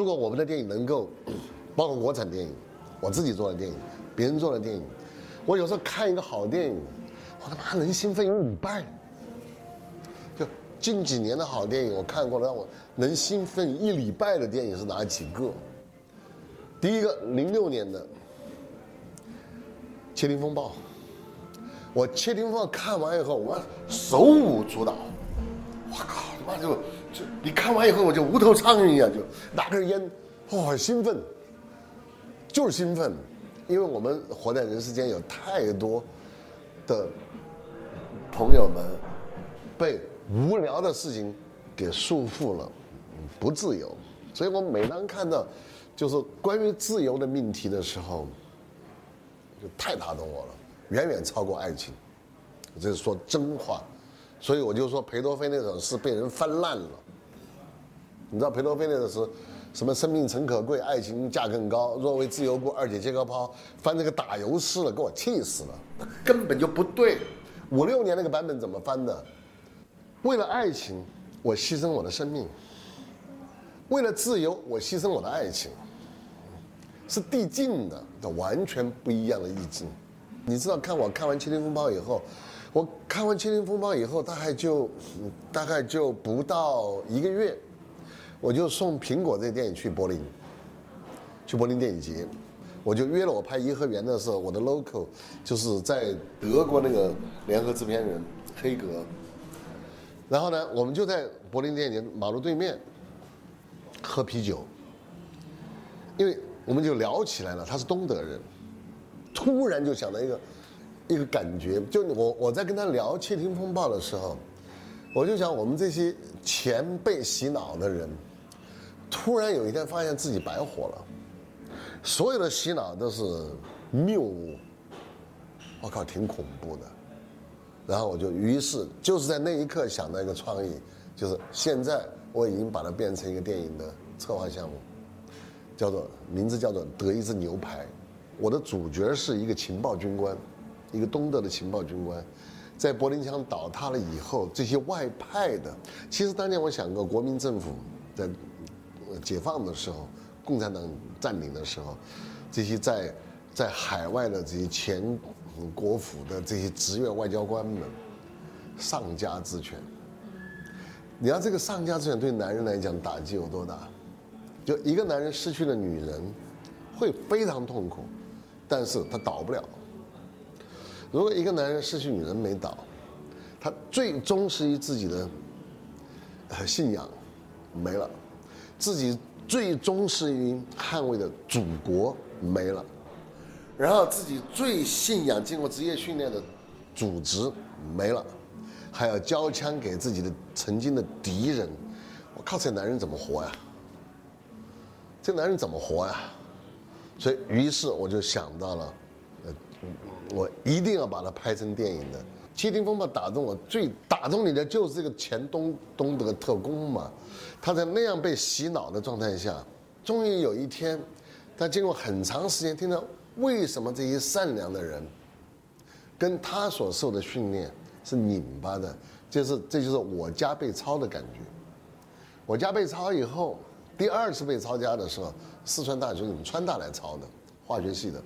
如果我们的电影能够，包括国产电影，我自己做的电影，别人做的电影，我有时候看一个好电影，我他妈能兴奋一礼拜。就近几年的好电影，我看过了让我能兴奋一礼拜的电影是哪几个？第一个，零六年的《窃听风暴》，我《窃听风暴》看完以后，我手舞足蹈，我靠，妈就就你看完以后，我就无头苍蝇一样，就拿根烟，哇，兴奋，就是兴奋，因为我们活在人世间，有太多的朋友们被无聊的事情给束缚了，不自由，所以我每当看到就是关于自由的命题的时候，就太打动我了，远远超过爱情。这是说真话，所以我就说裴多菲那首诗被人翻烂了。你知道裴多菲那首诗，什么“生命诚可贵，爱情价更高，若为自由故，二姐切割抛”，翻这个打油诗了，给我气死了，根本就不对。五六年那个版本怎么翻的？为了爱情，我牺牲我的生命；为了自由，我牺牲我的爱情。是递进的，这完全不一样的意境。你知道，看我看完《七零风暴》以后，我看完《七零风暴》以后，大概就大概就不到一个月，我就送苹果这个电影去柏林，去柏林电影节，我就约了我拍《颐和园》的时候，我的 local 就是在德国那个联合制片人黑格，然后呢，我们就在柏林电影节马路对面喝啤酒，因为。我们就聊起来了，他是东德人，突然就想到一个一个感觉，就我我在跟他聊《窃听风暴》的时候，我就想我们这些前被洗脑的人，突然有一天发现自己白活了，所有的洗脑都是谬误，我靠，挺恐怖的。然后我就于是就是在那一刻想到一个创意，就是现在我已经把它变成一个电影的策划项目。叫做名字叫做得一只牛排，我的主角是一个情报军官，一个东德的情报军官，在柏林墙倒塌了以后，这些外派的，其实当年我想过，国民政府在解放的时候，共产党占领的时候，这些在在海外的这些前国府的这些职业外交官们，丧家之犬，你要这个丧家之犬对男人来讲打击有多大？就一个男人失去了女人，会非常痛苦，但是他倒不了。如果一个男人失去女人没倒，他最忠实于自己的信仰没了，自己最忠实于捍卫的祖国没了，然后自己最信仰经过职业训练的组织没了，还要交枪给自己的曾经的敌人，我靠，这男人怎么活呀？这男人怎么活呀？所以，于是我就想到了，呃，我一定要把它拍成电影的。《窃听风暴》打动我，最打动你的就是这个前东东德特工嘛。他在那样被洗脑的状态下，终于有一天，他经过很长时间听到为什么这些善良的人，跟他所受的训练是拧巴的，就是这就是我家被抄的感觉。我家被抄以后。第二次被抄家的时候，四川大学你们川大来抄的，化学系的，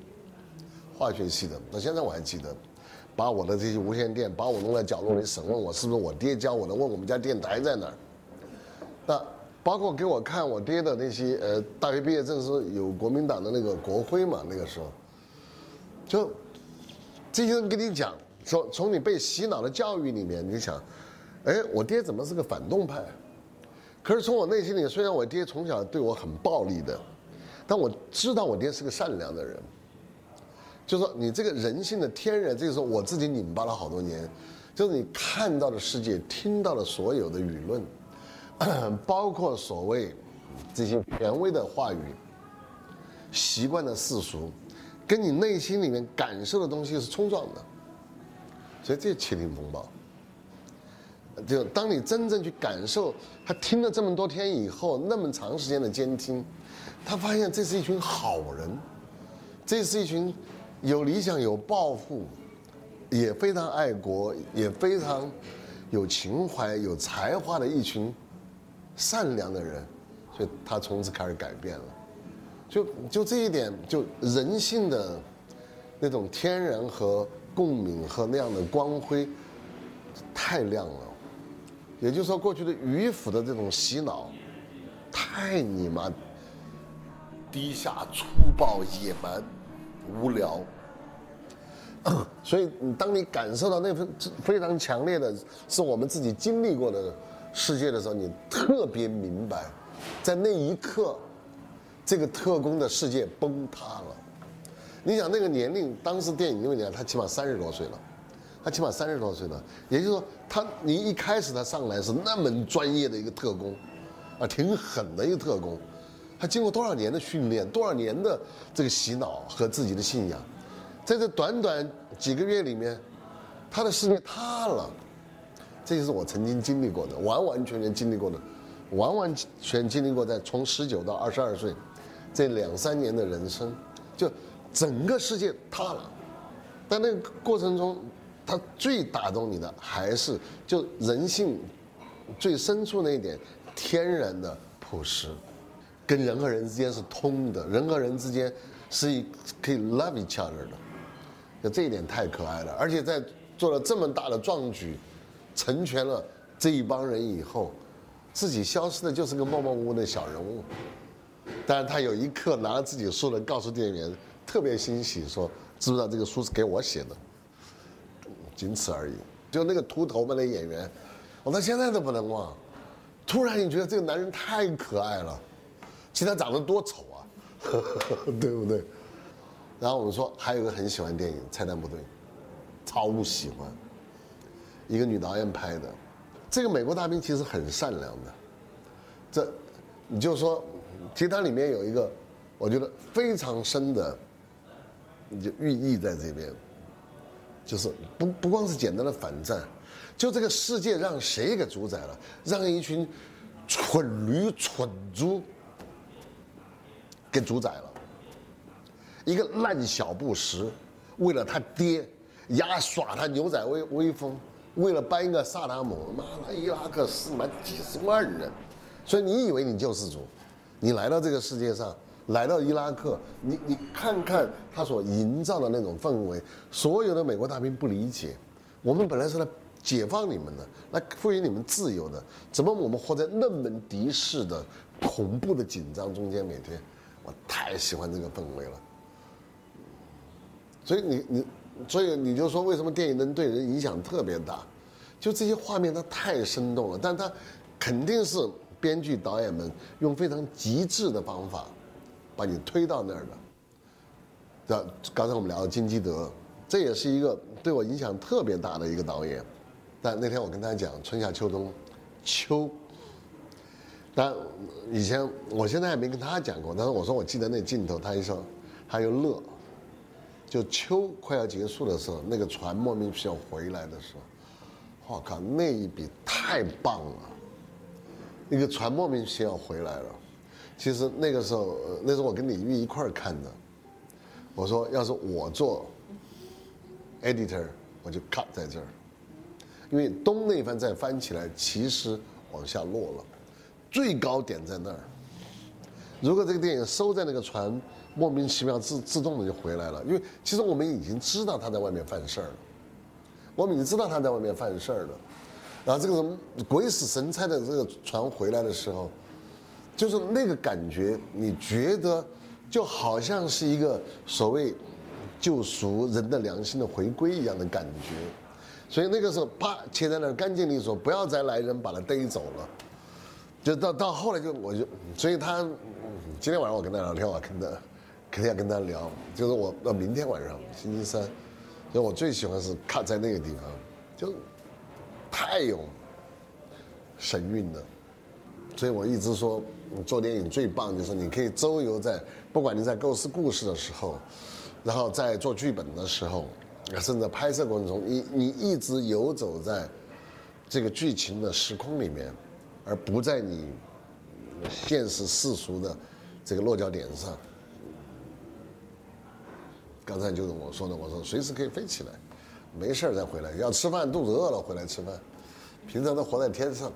化学系的。到现在我还记得，把我的这些无线电，把我弄在角落里审问我是不是我爹教我的，问我们家电台在哪儿。那包括给我看我爹的那些呃大学毕业证书，有国民党的那个国徽嘛？那个时候，就这些人跟你讲说，从你被洗脑的教育里面，你想，哎，我爹怎么是个反动派？可是从我内心里，虽然我爹从小对我很暴力的，但我知道我爹是个善良的人。就是说你这个人性的天然，这个时候我自己拧巴了好多年，就是你看到的世界，听到的所有的舆论，包括所谓这些权威的话语、习惯的世俗，跟你内心里面感受的东西是冲撞的，所以这窃听风暴。就当你真正去感受，他听了这么多天以后，那么长时间的监听，他发现这是一群好人，这是一群有理想、有抱负，也非常爱国、也非常有情怀、有才华的一群善良的人。所以他从此开始改变了。就就这一点，就人性的那种天然和共鸣和那样的光辉太亮了。也就是说，过去的迂腐的这种洗脑，太你妈低下、粗暴、野蛮、无聊。所以，当你感受到那份非常强烈的，是我们自己经历过的世界的时候，你特别明白，在那一刻，这个特工的世界崩塌了。你想那个年龄，当时电影因为你看他起码三十多岁了，他起码三十多岁了，也就是说，他你一开始他上来是那么专业的一个特工，啊，挺狠的一个特工，他经过多少年的训练，多少年的这个洗脑和自己的信仰。在这短短几个月里面，他的世界塌了。这就是我曾经经历过的，完完全全经历过的，完完全经历过在从十九到二十二岁这两三年的人生，就整个世界塌了。但那个过程中，他最打动你的还是就人性最深处那一点天然的朴实，跟人和人之间是通的，人和人之间是可以 love each other 的。就这一点太可爱了，而且在做了这么大的壮举，成全了这一帮人以后，自己消失的就是个默默无闻的小人物。但是他有一刻拿着自己书来告诉店员，特别欣喜，说知不知道这个书是给我写的？仅此而已。就那个秃头们的演员，我到现在都不能忘。突然你觉得这个男人太可爱了，其实他长得多丑啊，对不对？然后我们说还有一个很喜欢电影《菜单部队》，超喜欢。一个女导演拍的，这个美国大兵其实很善良的。这，你就说，其实它里面有一个，我觉得非常深的，就寓意在这边，就是不不光是简单的反战，就这个世界让谁给主宰了？让一群蠢驴蠢猪给主宰了。一个烂小布什，为了他爹，牙耍他牛仔威威风，为了搬一个萨达姆，妈的伊拉克死满几十万人，所以你以为你救世主，你来到这个世界上，来到伊拉克，你你看看他所营造的那种氛围，所有的美国大兵不理解，我们本来是来解放你们的，来赋予你们自由的，怎么我们活在那么敌视的恐怖的紧张中间？每天，我太喜欢这个氛围了。所以你你，所以你就说为什么电影能对人影响特别大？就这些画面它太生动了，但它肯定是编剧导演们用非常极致的方法把你推到那儿的。这刚才我们聊的金基德，这也是一个对我影响特别大的一个导演。但那天我跟他讲春夏秋冬，秋。但以前我现在还没跟他讲过，但是我说我记得那镜头，他一说他又乐。就秋快要结束的时候，那个船莫名其妙回来的时候，我靠，那一笔太棒了！那个船莫名其妙回来了。其实那个时候，那时候我跟李玉一块儿看的。我说，要是我做 editor，我就 cut 在这儿，因为东那番再翻起来，其实往下落了，最高点在那儿。如果这个电影收在那个船。莫名其妙自自动的就回来了，因为其实我们已经知道他在外面犯事儿了，我们已经知道他在外面犯事儿了，然后这个什么鬼使神差的这个船回来的时候，就是那个感觉，你觉得就好像是一个所谓救赎人的良心的回归一样的感觉，所以那个时候啪切在那儿干净利索，不要再来人把他逮走了，就到到后来就我就所以他今天晚上我跟他聊天，我跟他。肯定要跟他聊，就是我到明天晚上星期三，所以我最喜欢是看在那个地方，就太有神韵了。所以我一直说，做电影最棒就是你可以周游在，不管你在构思故事的时候，然后在做剧本的时候，甚至拍摄过程中，你你一直游走在这个剧情的时空里面，而不在你现实世俗的这个落脚点上。刚才就是我说的，我说随时可以飞起来，没事再回来。要吃饭，肚子饿了回来吃饭。平常都活在天上，